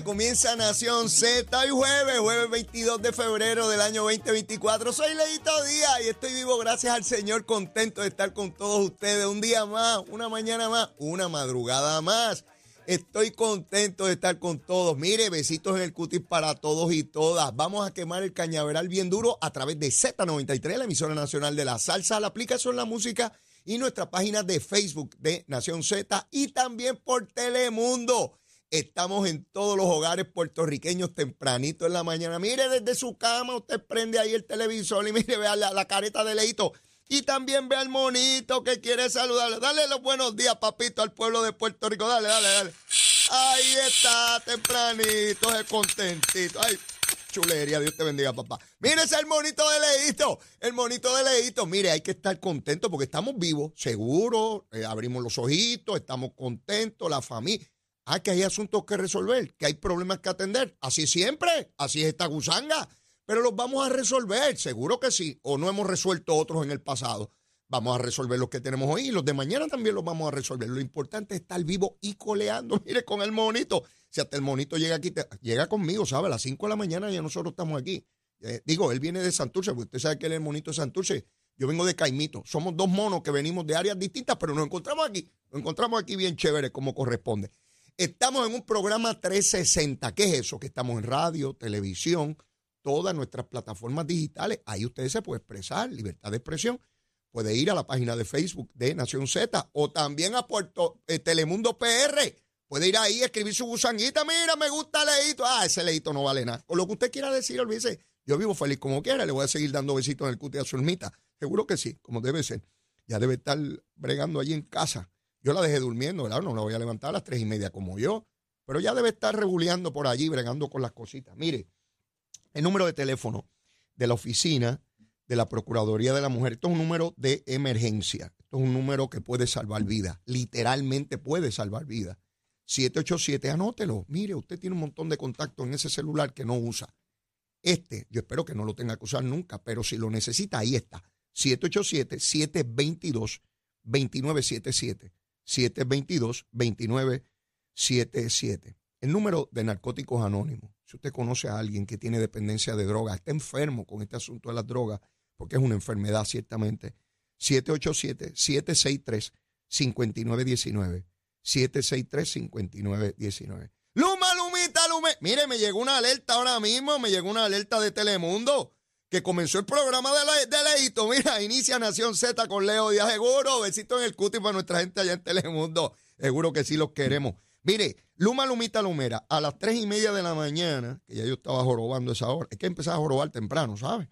Comienza Nación Z y jueves, jueves 22 de febrero del año 2024. Soy Leito Díaz y estoy vivo gracias al Señor, contento de estar con todos ustedes. Un día más, una mañana más, una madrugada más. Estoy contento de estar con todos. Mire, besitos en el cutis para todos y todas. Vamos a quemar el cañaveral bien duro a través de Z93, la emisora nacional de la salsa, la aplicación La Música y nuestra página de Facebook de Nación Z y también por Telemundo. Estamos en todos los hogares puertorriqueños tempranito en la mañana. Mire, desde su cama usted prende ahí el televisor y mire, vea la, careta de Leito. Y también ve al monito que quiere saludarle. Dale los buenos días, papito, al pueblo de Puerto Rico. Dale, dale, dale. Ahí está, tempranito, es contentito. Ay, chulería, Dios te bendiga, papá. Mire ese el monito de Leito, el monito de Leito. Mire, hay que estar contento porque estamos vivos, seguros, eh, abrimos los ojitos, estamos contentos, la familia. Ah, que hay asuntos que resolver, que hay problemas que atender. Así siempre, así es esta gusanga. Pero los vamos a resolver, seguro que sí. O no hemos resuelto otros en el pasado. Vamos a resolver los que tenemos hoy y los de mañana también los vamos a resolver. Lo importante es estar vivo y coleando. Mire, con el monito. Si hasta el monito llega aquí, llega conmigo, ¿sabe? A las 5 de la mañana ya nosotros estamos aquí. Eh, digo, él viene de Santurce, porque usted sabe que él es el monito de Santurce. Yo vengo de Caimito. Somos dos monos que venimos de áreas distintas, pero nos encontramos aquí. Nos encontramos aquí bien chévere, como corresponde. Estamos en un programa 360. ¿Qué es eso? Que estamos en radio, televisión, todas nuestras plataformas digitales. Ahí usted se puede expresar, libertad de expresión. Puede ir a la página de Facebook de Nación Z o también a Puerto eh, Telemundo PR. Puede ir ahí, escribir su gusanguita. Mira, me gusta Leito. Ah, ese Leito no vale nada. O lo que usted quiera decir, olvídese. Yo vivo feliz como quiera. Le voy a seguir dando besitos en el cuti a su ermita. Seguro que sí, como debe ser. Ya debe estar bregando allí en casa yo la dejé durmiendo, ¿verdad? No la voy a levantar a las tres y media como yo. Pero ya debe estar reguleando por allí, bregando con las cositas. Mire, el número de teléfono de la oficina de la Procuraduría de la Mujer, esto es un número de emergencia. Esto es un número que puede salvar vidas. Literalmente puede salvar vidas. 787, anótelo. Mire, usted tiene un montón de contactos en ese celular que no usa. Este, yo espero que no lo tenga que usar nunca, pero si lo necesita, ahí está. 787-722-2977. 722-2977. El número de Narcóticos Anónimos. Si usted conoce a alguien que tiene dependencia de drogas, está enfermo con este asunto de las drogas, porque es una enfermedad ciertamente, 787-763-5919. 763-5919. Luma, Lumita, Lume. Mire, me llegó una alerta ahora mismo, me llegó una alerta de Telemundo que comenzó el programa de, Leito. Mira, inicia Nación Z con Leo Díaz. Seguro, besito en el cuti para nuestra gente allá en Telemundo. Seguro que sí los queremos. Mire, Luma Lumita Lumera, a las tres y media de la mañana, que ya yo estaba jorobando esa hora, es que empezaba a jorobar temprano, ¿sabe?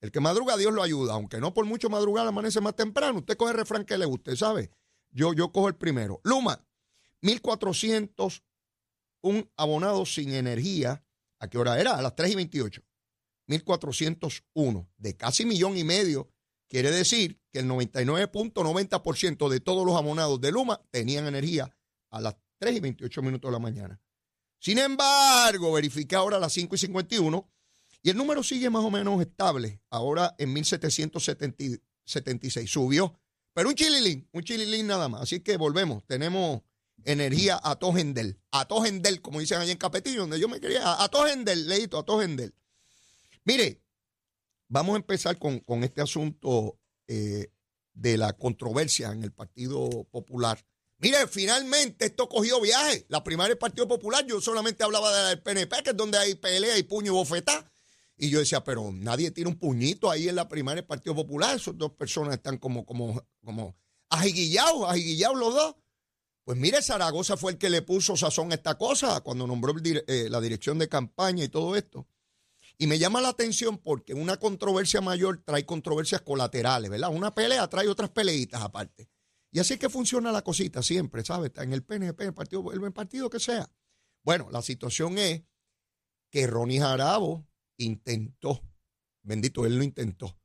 El que madruga, Dios lo ayuda, aunque no por mucho madrugar amanece más temprano. Usted coge el refrán que le guste, ¿sabe? Yo, yo cojo el primero. Luma, 1400, un abonado sin energía. ¿A qué hora era? A las 3 y 28. 1.401, de casi millón y medio, quiere decir que el 99.90% de todos los abonados de Luma tenían energía a las 3 y 28 minutos de la mañana. Sin embargo, verifiqué ahora a las 5 y 51 y el número sigue más o menos estable, ahora en 1.776. Subió, pero un chililín, un chililín nada más. Así que volvemos, tenemos energía a Togendel, a Togendel, como dicen allá en Capetillo, donde yo me quería, a Togendel, leíto, a Togendel. Mire, vamos a empezar con, este asunto eh, de la controversia en el Partido Popular. Mire, finalmente esto cogió viaje. La primaria del Partido Popular, yo solamente hablaba del PNP, que es donde hay pelea y puño y bofetá. Y yo decía, pero nadie tiene un puñito ahí en la primaria del Partido Popular. Esas dos personas están como, como, como ajiguillados, ajiguillados los dos. Pues mire, Zaragoza fue el que le puso sazón a esta cosa cuando nombró eh, la dirección de campaña y todo esto. Y me llama la atención porque una controversia mayor trae controversias colaterales, ¿verdad? Una pelea trae otras peleitas aparte. Y así es que funciona la cosita siempre, ¿sabes? En el PNP, en el partido, el partido que sea. Bueno, la situación es que Ronnie Jarabo intentó, bendito, él lo intentó,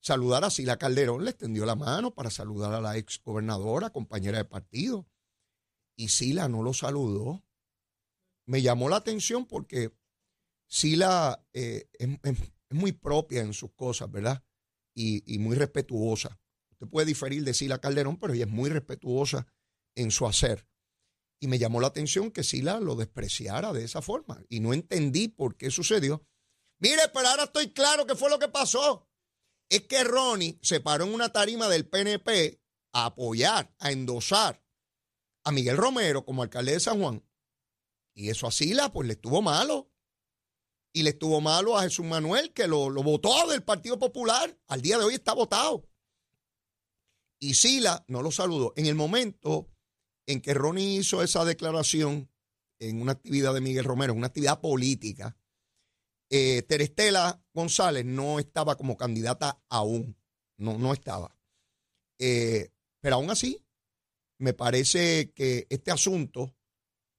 saludar a Sila Calderón, le extendió la mano para saludar a la ex gobernadora, compañera de partido. Y Sila no lo saludó. Me llamó la atención porque Sila eh, es, muy propia en sus cosas, ¿verdad? Y, muy respetuosa. Usted puede diferir de Sila Calderón, pero ella es muy respetuosa en su hacer. Y me llamó la atención que Sila lo despreciara de esa forma. Y no entendí por qué sucedió. Mire, pero ahora estoy claro qué fue lo que pasó. Es que Ronnie se paró en una tarima del PNP a apoyar, a endosar a Miguel Romero como alcalde de San Juan. Y eso a Sila, pues le estuvo malo. Y le estuvo malo a Jesús Manuel, que lo, lo votó del Partido Popular. Al día de hoy está votado. Y Sila no lo saludó. En el momento en que Ronnie hizo esa declaración en una actividad de Miguel Romero, en una actividad política, eh, Terestela González no estaba como candidata aún. No, no estaba. Eh, pero aún así, me parece que este asunto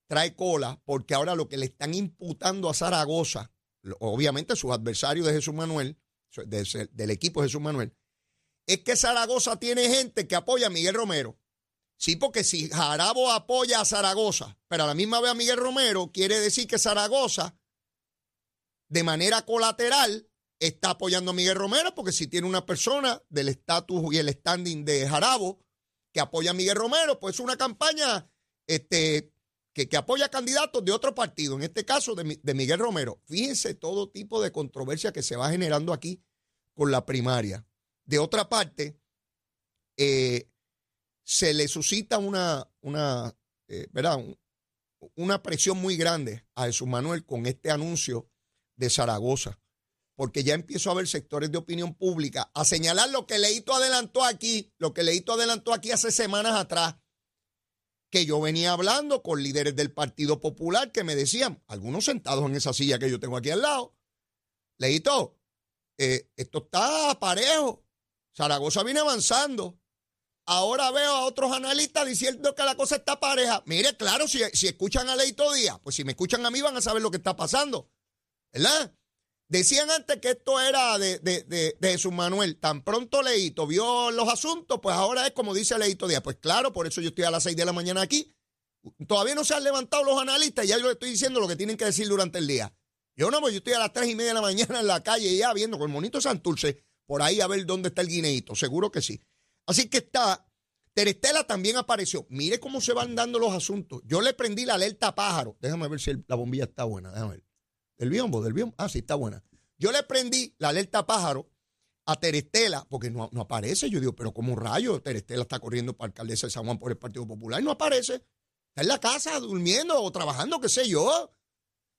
trae cola porque ahora lo que le están imputando a Zaragoza, obviamente sus adversarios de Jesús Manuel, del equipo de Jesús Manuel, es que Zaragoza tiene gente que apoya a Miguel Romero. Sí, porque si Jarabo apoya a Zaragoza, pero a la misma vez a Miguel Romero, quiere decir que Zaragoza, de manera colateral, está apoyando a Miguel Romero, porque si tiene una persona del estatus y el standing de Jarabo que apoya a Miguel Romero, pues es una campaña este, que, apoya candidatos de otro partido, en este caso de, Miguel Romero. Fíjense todo tipo de controversia que se va generando aquí con la primaria. De otra parte, eh, se le suscita una, una, eh, una presión muy grande a Jesús Manuel con este anuncio de Zaragoza, porque ya empiezo a ver sectores de opinión pública a señalar lo que Leito adelantó aquí, lo que Leito adelantó aquí hace semanas atrás, que yo venía hablando con líderes del Partido Popular que me decían, algunos sentados en esa silla que yo tengo aquí al lado, Leito, eh, esto está parejo, Zaragoza viene avanzando. Ahora veo a otros analistas diciendo que la cosa está pareja. Mire, claro, si, si escuchan a Leito Díaz, pues si me escuchan a mí van a saber lo que está pasando. ¿Verdad? Decían antes que esto era de, de, de, Jesús Manuel. Tan pronto Leito vio los asuntos, pues ahora es como dice Leito Díaz. Pues claro, por eso yo estoy a las 6 de la mañana aquí. Todavía no se han levantado los analistas, ya yo les estoy diciendo lo que tienen que decir durante el día. Yo no, pues yo estoy a las 3 y media de la mañana en la calle ya viendo con el monito Santurce por ahí a ver dónde está el guineito, seguro que sí. Así que está, Terestela también apareció. Mire cómo se van dando los asuntos. Yo le prendí la alerta pájaro. Déjame ver si la bombilla está buena, déjame ver. ¿Del biombo? ¿Del biombo? Ah, sí, está buena. Yo le prendí la alerta pájaro a Terestela, porque no, no aparece. Yo digo, pero como un rayo, Terestela está corriendo para alcaldesa de San Juan por el Partido Popular no aparece. Está en la casa durmiendo o trabajando, qué sé yo.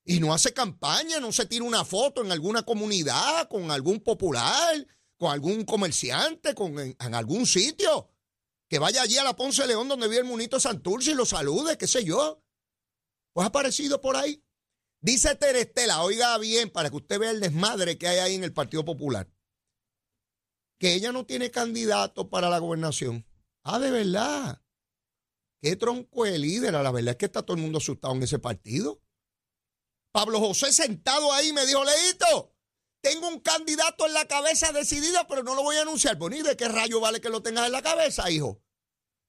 Y no hace campaña, no se tira una foto en alguna comunidad con algún popular con algún comerciante, con, en, algún sitio. Que vaya allí a la Ponce León donde vive el monito Santurce y lo salude, qué sé yo. Pues ha aparecido por ahí. Dice Terestela, oiga bien, para que usted vea el desmadre que hay ahí en el Partido Popular, que ella no tiene candidato para la gobernación. Ah, de verdad. Qué tronco de líder. La verdad es que está todo el mundo asustado en ese partido. Pablo José sentado ahí me dijo, Leito, tengo un candidato en la cabeza decidido, pero no lo voy a anunciar. Pues ni de qué rayo vale que lo tengas en la cabeza, hijo.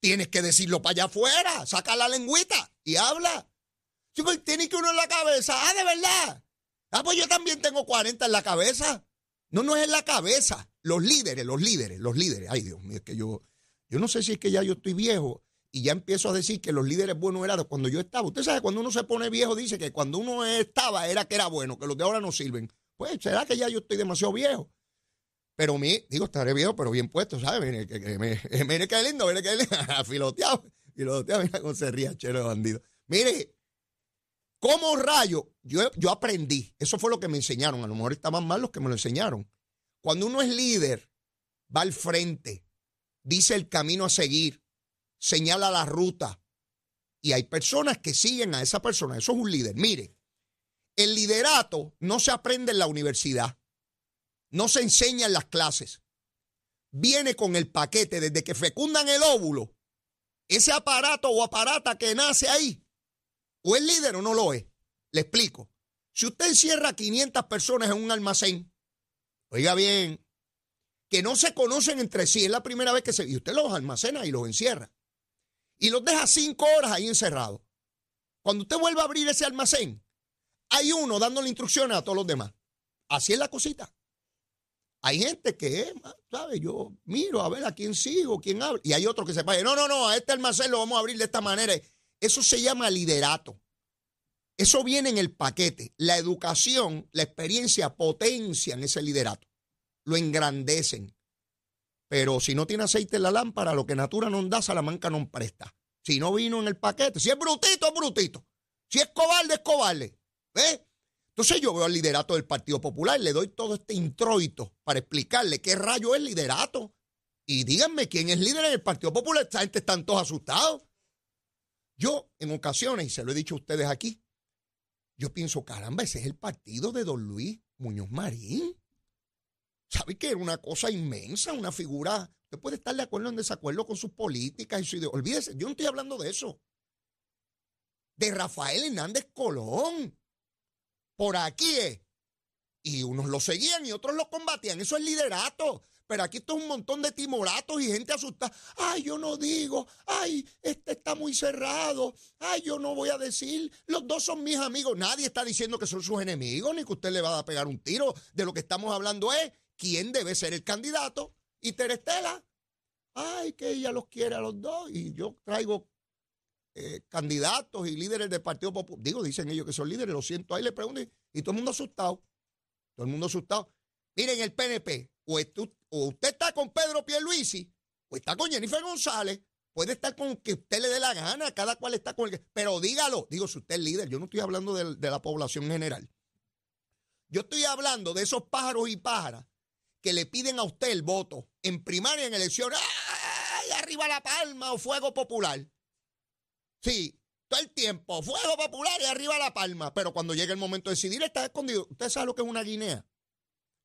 Tienes que decirlo para allá afuera. Saca la lengüita y habla. Chico, tiene que uno en la cabeza. Ah, de verdad. Ah, pues yo también tengo 40 en la cabeza. No, no es en la cabeza. Los líderes, los líderes, los líderes. Ay, Dios mío, es que yo, yo no sé si es que ya yo estoy viejo y ya empiezo a decir que los líderes buenos eran cuando yo estaba. Usted sabe, cuando uno se pone viejo, dice que cuando uno estaba era que era bueno, que los de ahora no sirven. Pues, ¿será que ya yo estoy demasiado viejo? Pero mi, digo, estaré viejo, pero bien puesto, ¿sabes? Mire, que, que, mire qué lindo, mire qué lindo. Filoteado, filoteado, mira cómo se ría, chero bandido. Mire, como rayo, yo, yo aprendí, eso fue lo que me enseñaron, a lo mejor estaban mal los que me lo enseñaron. Cuando uno es líder, va al frente, dice el camino a seguir, señala la ruta, y hay personas que siguen a esa persona, eso es un líder. Mire, el liderato no se aprende en la universidad, no se enseña en las clases. Viene con el paquete desde que fecundan el óvulo. Ese aparato o aparata que nace ahí, o es líder o no lo es. Le explico. Si usted encierra 500 personas en un almacén, oiga bien, que no se conocen entre sí, es la primera vez que se... Y usted los almacena y los encierra. Y los deja cinco horas ahí encerrados. Cuando usted vuelve a abrir ese almacén, hay uno dándole instrucciones a todos los demás. Así es la cosita. Hay gente que, ¿sabes? Yo miro a ver a quién sigo, quién habla. Y hay otro que se paga. No, no, no, a este almacén lo vamos a abrir de esta manera. Eso se llama liderato. Eso viene en el paquete. La educación, la experiencia potencian ese liderato. Lo engrandecen. Pero si no tiene aceite en la lámpara, lo que Natura no da, Salamanca no presta. Si no vino en el paquete, si es brutito, es brutito. Si es cobarde, es cobarde. ¿Ves? Entonces yo veo al liderato del Partido Popular, le doy todo este introito para explicarle qué rayo es liderato. Y díganme quién es líder en el Partido Popular. Esta gente están todos asustados. Yo, en ocasiones, y se lo he dicho a ustedes aquí, yo pienso, caramba, ese es el partido de don Luis Muñoz Marín. ¿Sabe que era una cosa inmensa, una figura? Usted puede estar de acuerdo o en desacuerdo con sus políticas y su ideología. Olvídese, yo no estoy hablando de eso. De Rafael Hernández Colón. Por aquí es. Y unos lo seguían y otros lo combatían. Eso es liderato. Pero aquí está un montón de timoratos y gente asustada. Ay, yo no digo. Ay, este está muy cerrado. Ay, yo no voy a decir. Los dos son mis amigos. Nadie está diciendo que son sus enemigos ni que usted le va a pegar un tiro. De lo que estamos hablando es quién debe ser el candidato. Y Terestela. Ay, que ella los quiere a los dos. Y yo traigo eh, candidatos y líderes del Partido Popular. Digo, dicen ellos que son líderes. Lo siento. Ahí le pregunto. Y todo el mundo asustado. Todo el mundo asustado. Miren, el PNP, o, usted está con Pedro Pierluisi, o está con Jennifer González, puede estar con que usted le dé la gana, cada cual está con el que... Pero dígalo, digo, si usted es líder, yo no estoy hablando de, de la población general. Yo estoy hablando de esos pájaros y pájaras que le piden a usted el voto en primaria, en elección, ¡ay, arriba la palma o fuego popular! Sí, todo el tiempo, fuego popular y arriba la palma, pero cuando llega el momento de decidir está escondido. ¿Usted sabe lo que es una guinea?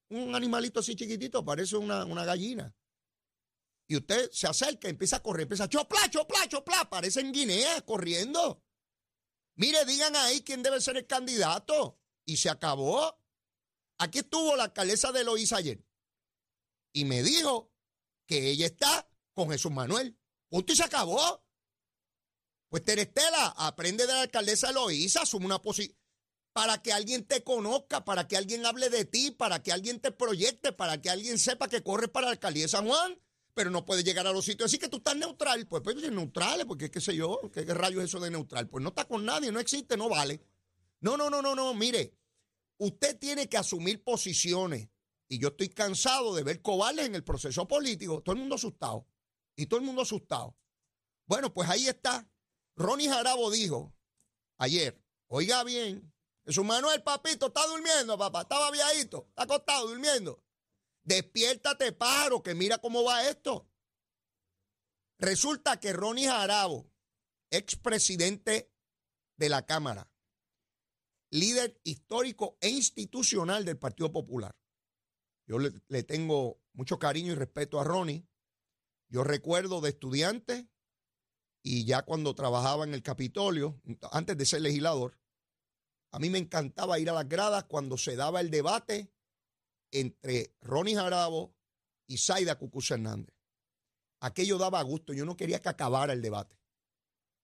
Un animalito así chiquitito, parece una, gallina. Y usted se acerca, empieza a correr, empieza a chopla, chopla, chopla, parece en Guinea corriendo. Mire, digan ahí quién debe ser el candidato. Y se acabó. Aquí estuvo la alcaldesa de Loíza ayer. Y me dijo que ella está con Jesús Manuel. Punto y se acabó. Pues Terestela, aprende de la alcaldesa de Loíza, asume una posición para que alguien te conozca, para que alguien hable de ti, para que alguien te proyecte, para que alguien sepa que corres para la alcaldía de San Juan, pero no puedes llegar a los sitios así que tú estás neutral. Pues, pues neutral, porque qué sé yo, ¿qué, qué rayo es eso de neutral? Pues no está con nadie, no existe, no vale. No, no, no, no, no, mire, usted tiene que asumir posiciones. Y yo estoy cansado de ver cobardes en el proceso político. Todo el mundo asustado. Y todo el mundo asustado. Bueno, pues ahí está. Ronnie Jarabo dijo ayer, oiga bien, Jesús Manuel, papito, está durmiendo, papá. Estaba viejito, está acostado, durmiendo. Despiértate, pájaro, que mira cómo va esto. Resulta que Ronnie Jarabo, expresidente de la Cámara, líder histórico e institucional del Partido Popular. Yo le, le, tengo mucho cariño y respeto a Ronnie. Yo recuerdo de estudiante y ya cuando trabajaba en el Capitolio, antes de ser legislador, a mí me encantaba ir a las gradas cuando se daba el debate entre Ronnie Jarabo y Zaida Cucuz Hernández. Aquello daba gusto. Yo no quería que acabara el debate.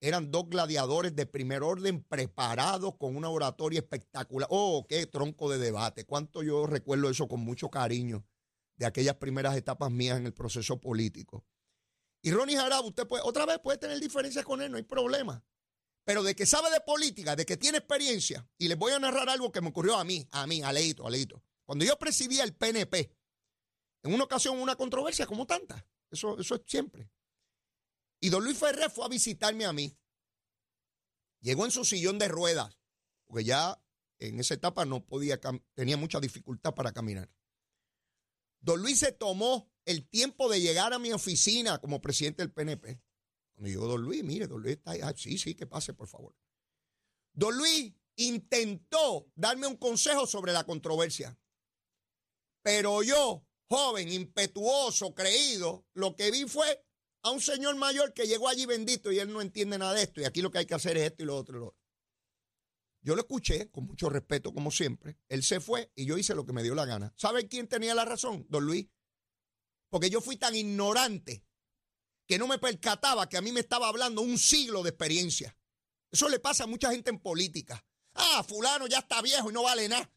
Eran dos gladiadores de primer orden preparados con una oratoria espectacular. Oh, qué tronco de debate. Cuánto yo recuerdo eso con mucho cariño de aquellas primeras etapas mías en el proceso político. Y Ronnie Jarabo, usted puede, otra vez puede tener diferencias con él, no hay problema pero de que sabe de política, de que tiene experiencia, y les voy a narrar algo que me ocurrió a mí, a mí, a Leito, a Leito. Cuando yo presidía el PNP, en una ocasión una controversia como tanta, eso, eso es siempre. Y don Luis Ferrer fue a visitarme a mí. Llegó en su sillón de ruedas, porque ya en esa etapa no podía, tenía mucha dificultad para caminar. Don Luis se tomó el tiempo de llegar a mi oficina como presidente del PNP cuando llegó Don Luis, mire, Don Luis está ahí. Ah, sí, sí, que pase, por favor. Don Luis intentó darme un consejo sobre la controversia. Pero yo, joven, impetuoso, creído, lo que vi fue a un señor mayor que llegó allí bendito y él no entiende nada de esto. Y aquí lo que hay que hacer es esto y lo otro y lo otro. Yo lo escuché con mucho respeto, como siempre. Él se fue y yo hice lo que me dio la gana. ¿Sabe quién tenía la razón? Don Luis. Porque yo fui tan ignorante que no me percataba que a mí me estaba hablando un siglo de experiencia. Eso le pasa a mucha gente en política. Ah, fulano ya está viejo y no vale nada.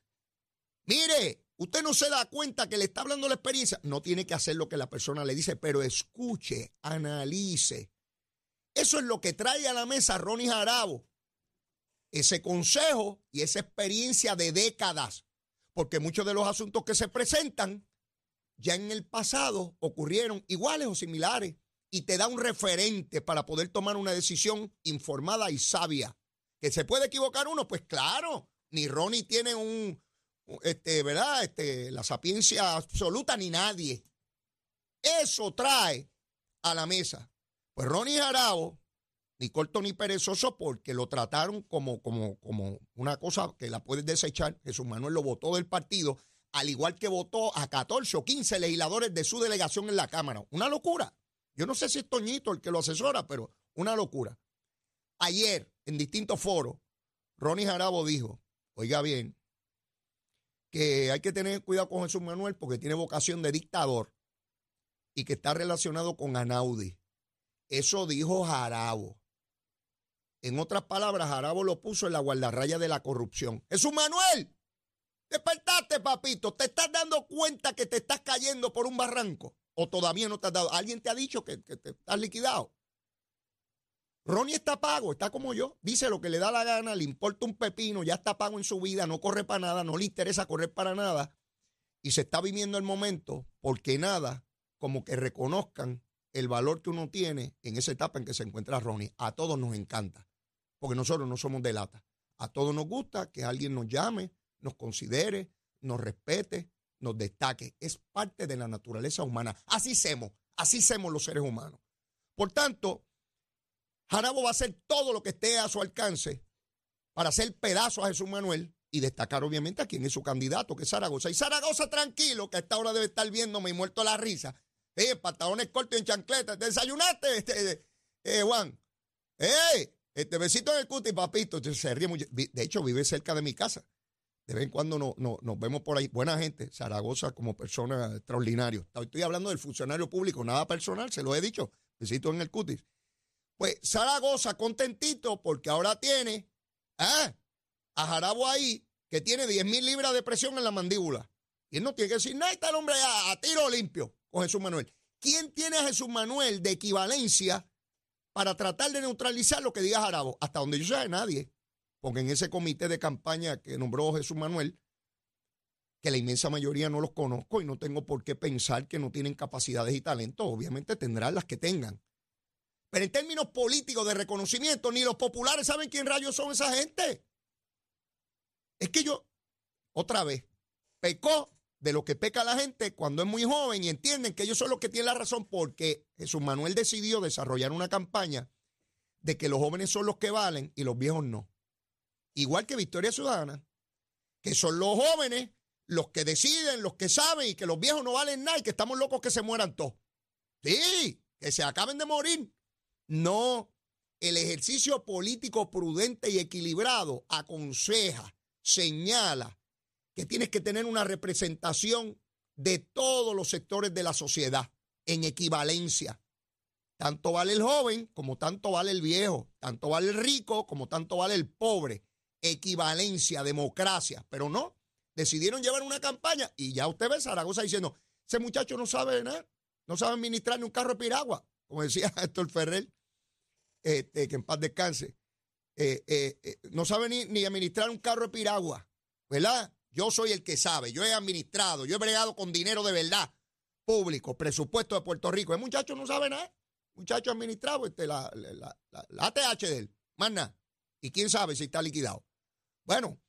Mire, usted no se da cuenta que le está hablando la experiencia. No tiene que hacer lo que la persona le dice, pero escuche, analice. Eso es lo que trae a la mesa Ronnie Jarabo. Ese consejo y esa experiencia de décadas. Porque muchos de los asuntos que se presentan ya en el pasado ocurrieron iguales o similares. Y te da un referente para poder tomar una decisión informada y sabia. ¿Que se puede equivocar uno? Pues claro. Ni Ronnie tiene un, este, ¿verdad? Este, la sapiencia absoluta ni nadie. Eso trae a la mesa. Pues Ronnie Jarabo, ni corto ni perezoso, porque lo trataron como, como, como una cosa que la puedes desechar. Jesús Manuel lo votó del partido, al igual que votó a 14 o 15 legisladores de su delegación en la Cámara. Una locura. Yo no sé si es Toñito el que lo asesora, pero una locura. Ayer, en distintos foros, Ronnie Jarabo dijo, oiga bien, que hay que tener cuidado con Jesús Manuel porque tiene vocación de dictador y que está relacionado con Anaudi. Eso dijo Jarabo. En otras palabras, Jarabo lo puso en la guardarraya de la corrupción. Jesús Manuel, despertaste, papito. ¿Te estás dando cuenta que te estás cayendo por un barranco? ¿O todavía no te has dado? ¿Alguien te ha dicho que, te estás liquidado? Ronnie está pago, está como yo, dice lo que le da la gana, le importa un pepino, ya está pago en su vida, no corre para nada, no le interesa correr para nada y se está viviendo el momento porque nada como que reconozcan el valor que uno tiene en esa etapa en que se encuentra Ronnie. A todos nos encanta, porque nosotros no somos de lata. A todos nos gusta que alguien nos llame, nos considere, nos respete, nos destaque. Es parte de la naturaleza humana. Así somos, así somos los seres humanos. Por tanto, Jarabo va a hacer todo lo que esté a su alcance para hacer pedazo a Jesús Manuel y destacar obviamente a quién es su candidato, que es Zaragoza. Y Zaragoza tranquilo, que a esta hora debe estar viéndome y muerto la risa. Eh, pantalones cortos en chancleta. ¿Te desayunaste, este, eh, Juan? Eh, este besito en el cuti, papito. Se ríe mucho. De hecho, vive cerca de mi casa. De vez en cuando no, nos vemos por ahí. Buena gente, Zaragoza como persona extraordinario. Estoy hablando del funcionario público, nada personal, se lo he dicho. Besito en el cutis. Pues Zaragoza contentito porque ahora tiene ¿ah? a Jarabo ahí que tiene 10 mil libras de presión en la mandíbula. Y él no tiene que decir nada, está el hombre a, tiro limpio con Jesús Manuel. ¿Quién tiene a Jesús Manuel de equivalencia para tratar de neutralizar lo que diga Jarabo? Hasta donde yo sé, nadie. Porque en ese comité de campaña que nombró Jesús Manuel, que la inmensa mayoría no los conozco y no tengo por qué pensar que no tienen capacidades y talentos, obviamente tendrán las que tengan. Pero en términos políticos de reconocimiento, ni los populares saben quién rayos son esa gente. Es que yo, otra vez, pecó de lo que peca la gente cuando es muy joven y entienden que ellos son los que tienen la razón porque Jesús Manuel decidió desarrollar una campaña de que los jóvenes son los que valen y los viejos no. Igual que Victoria Ciudadana, que son los jóvenes los que deciden, los que saben y que los viejos no valen nada y que estamos locos que se mueran todos. Sí, que se acaben de morir. No, el ejercicio político prudente y equilibrado aconseja, señala que tienes que tener una representación de todos los sectores de la sociedad en equivalencia. Tanto vale el joven como tanto vale el viejo, tanto vale el rico como tanto vale el pobre. Equivalencia, democracia, pero no. Decidieron llevar una campaña y ya usted ve Zaragoza diciendo, ese muchacho no sabe nada, no sabe administrar ni un carro de piragua, como decía Héctor Ferrer. Este, que en paz descanse, eh, eh, eh, no sabe ni, administrar un carro de piragua, ¿verdad? Yo soy el que sabe, yo he administrado, yo he bregado con dinero de verdad, público, presupuesto de Puerto Rico. El muchacho no sabe nada, muchacho administrado este, la, la, ATH de él, más nada. Y quién sabe si está liquidado. Bueno,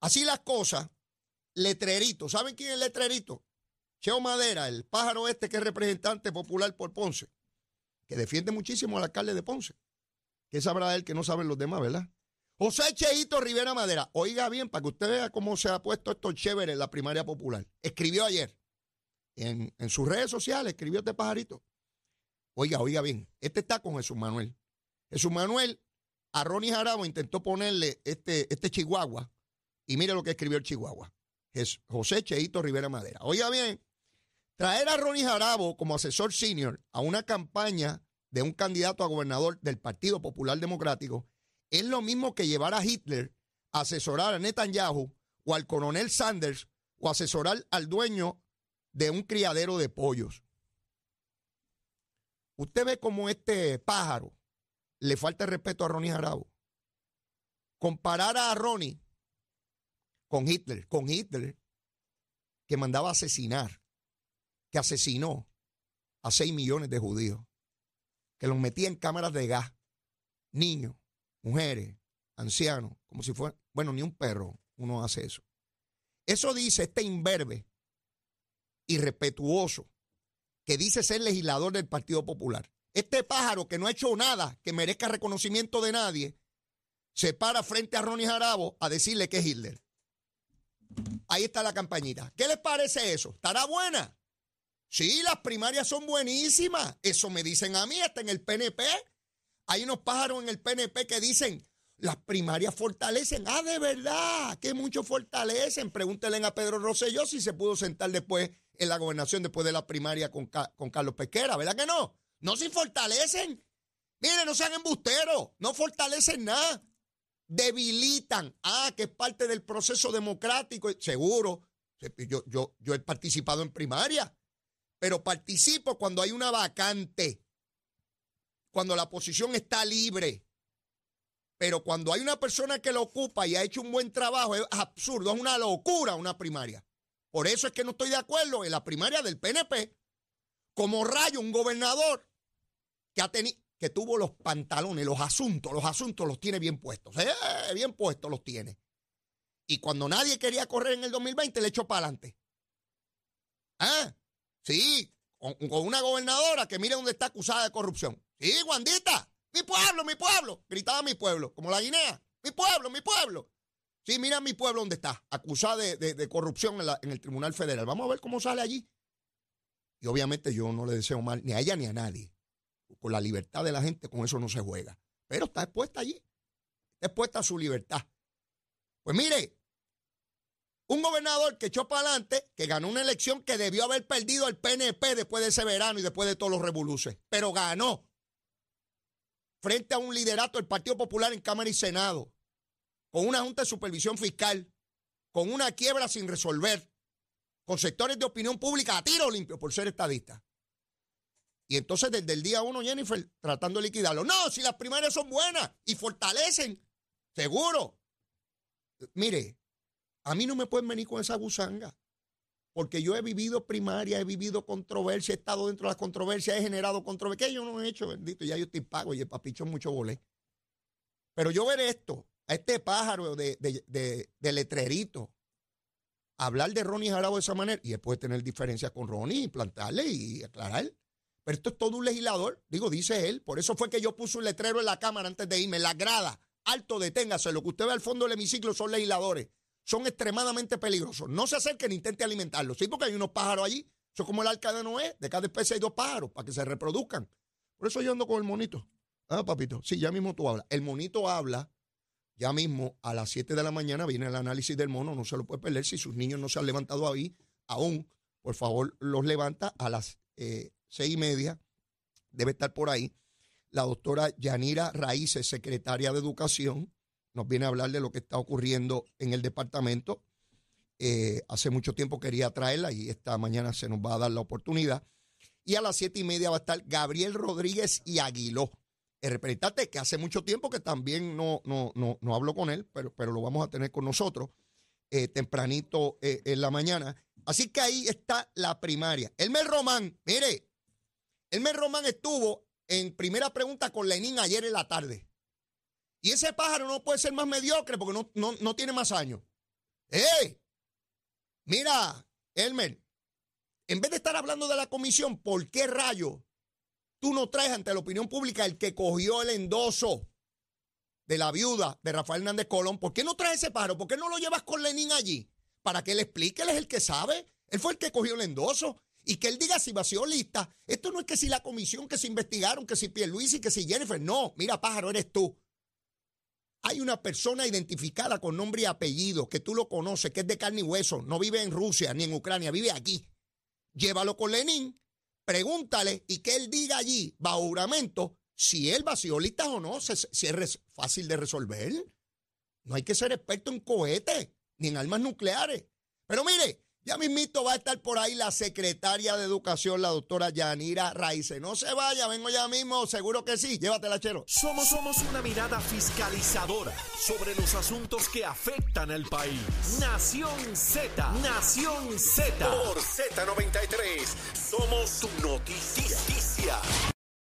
así las cosas, letrerito, ¿saben quién es letrerito? Cheo Madera, el pájaro este que es representante popular por Ponce, que defiende muchísimo al alcalde de Ponce. ¿Qué sabrá él que no saben los demás, verdad? José Cheito Rivera Madera, oiga bien, para que usted vea cómo se ha puesto esto chévere en la primaria popular. Escribió ayer en, sus redes sociales, escribió este pajarito. Oiga, oiga bien, este está con Jesús Manuel. Jesús Manuel a Ronnie Jarabo intentó ponerle este, este chihuahua y mire lo que escribió el chihuahua. Es José Cheito Rivera Madera. Oiga bien, traer a Ronnie Jarabo como asesor senior a una campaña de un candidato a gobernador del Partido Popular Democrático es lo mismo que llevar a Hitler a asesorar a Netanyahu o al coronel Sanders o asesorar al dueño de un criadero de pollos. Usted ve como este pájaro le falta el respeto a Ronnie Jarabo. Comparar a Ronnie con Hitler, con Hitler, que mandaba asesinar, que asesinó a 6 millones de judíos, que los metía en cámaras de gas, niños, mujeres, ancianos, como si fuera, bueno, ni un perro uno hace eso. Eso dice este imberbe irrespetuoso que dice ser legislador del Partido Popular. Este pájaro que no ha hecho nada que merezca reconocimiento de nadie, se para frente a Ronnie Jarabo a decirle que es Hitler. Ahí está la campañita. ¿Qué les parece eso? ¿Estará buena? Sí, las primarias son buenísimas. Eso me dicen a mí, hasta en el PNP. Hay unos pájaros en el PNP que dicen, las primarias fortalecen. Ah, de verdad, que muchos fortalecen. Pregúntenle a Pedro Rosselló si se pudo sentar después en la gobernación después de la primaria con, con Carlos Pesquera, ¿verdad que no? No se fortalecen. Miren, no sean embusteros, no fortalecen nada. Debilitan. Ah, que es parte del proceso democrático. Seguro, yo, yo, yo he participado en primaria, pero participo cuando hay una vacante, cuando la posición está libre. Pero cuando hay una persona que lo ocupa y ha hecho un buen trabajo, es absurdo, es una locura una primaria. Por eso es que no estoy de acuerdo en la primaria del PNP. Como rayo, un gobernador que, ha tenido, que tuvo los pantalones, los asuntos, los asuntos los tiene bien puestos. Eh, bien puestos los tiene. Y cuando nadie quería correr en el 2020, le echó para adelante. Ah, sí, con, una gobernadora que mire dónde está acusada de corrupción. Sí, Guandita, mi pueblo, mi pueblo. Gritaba mi pueblo, como la Guinea. Mi pueblo, mi pueblo. Sí, mira mi pueblo donde está, acusada de, corrupción en, el Tribunal Federal. Vamos a ver cómo sale allí. Y obviamente yo no le deseo mal ni a ella ni a nadie. Con la libertad de la gente, con eso no se juega. Pero está expuesta allí. Está expuesta a su libertad. Pues mire, un gobernador que echó para adelante, que ganó una elección que debió haber perdido el PNP después de ese verano y después de todos los revoluces, pero ganó frente a un liderato del Partido Popular en Cámara y Senado con una Junta de Supervisión Fiscal, con una quiebra sin resolver, con sectores de opinión pública a tiro limpio por ser estadista. Y entonces desde el día uno, Jennifer, tratando de liquidarlo. No, si las primarias son buenas y fortalecen, seguro. Mire, a mí no me pueden venir con esa gusanga. Porque yo he vivido primaria, he vivido controversia, he estado dentro de las controversias, he generado controversia. ¿Qué yo no he hecho? Bendito, ya yo estoy pago y el papicho mucho volé. Pero yo veré esto a este pájaro de, de, letrerito hablar de Ronnie Jarabo de esa manera y después tener diferencias con Ronnie y plantarle y aclarar. Pero esto es todo un legislador, digo, dice él. Por eso fue que yo puse un letrero en la cámara antes de irme, la grada. Alto, deténgase. Lo que usted ve al fondo del hemiciclo son legisladores. Son extremadamente peligrosos. No se acerquen, intente alimentarlos. Sí, porque hay unos pájaros allí. Eso es como el arca de Noé. De cada especie hay dos pájaros para que se reproduzcan. Por eso yo ando con el monito. Ah, papito. Sí, ya mismo tú hablas. El monito habla ya mismo a las 7 de la mañana viene el análisis del mono, no se lo puede perder. Si sus niños no se han levantado ahí, aún, por favor, los levanta a las eh, seis y media. Debe estar por ahí. La doctora Yanira Raíces, secretaria de Educación, nos viene a hablar de lo que está ocurriendo en el departamento. Eh, hace mucho tiempo quería traerla y esta mañana se nos va a dar la oportunidad. Y a las siete y media va a estar Gabriel Rodríguez y Aguiló el representante que hace mucho tiempo que también no, no, no, no hablo con él, pero, pero lo vamos a tener con nosotros eh, tempranito eh, en la mañana. Así que ahí está la primaria. Elmer Román, mire, Elmer Román estuvo en primera pregunta con Lenín ayer en la tarde. Y ese pájaro no puede ser más mediocre porque no, no, no tiene más años. ¡Eh! Mira, Elmer, en vez de estar hablando de la comisión, ¿por qué rayo tú no traes ante la opinión pública el que cogió el endoso de la viuda de Rafael Hernández Colón. ¿Por qué no traes ese pájaro? ¿Por qué no lo llevas con Lenin allí? Para que él explique, él es el que sabe. Él fue el que cogió el endoso. Y que él diga si vació lista. Esto no es que si la comisión, que se investigaron, que si y que si Jennifer. No, mira, pájaro, eres tú. Hay una persona identificada con nombre y apellido, que tú lo conoces, que es de carne y hueso, no vive en Rusia ni en Ucrania, vive aquí. Llévalo con Lenin pregúntale y que él diga allí, bajo juramento, si él vació o no, si es fácil de resolver. No hay que ser experto en cohetes ni en armas nucleares. Pero mire, Ya mismito va a estar por ahí la secretaria de Educación, la doctora Yanira Raice. No se vaya, vengo ya mismo, seguro que sí. Llévatela, chero. Somos, somos una mirada fiscalizadora sobre los asuntos que afectan al país. Nación Z, Nación Z. Por Z93, somos su noticia.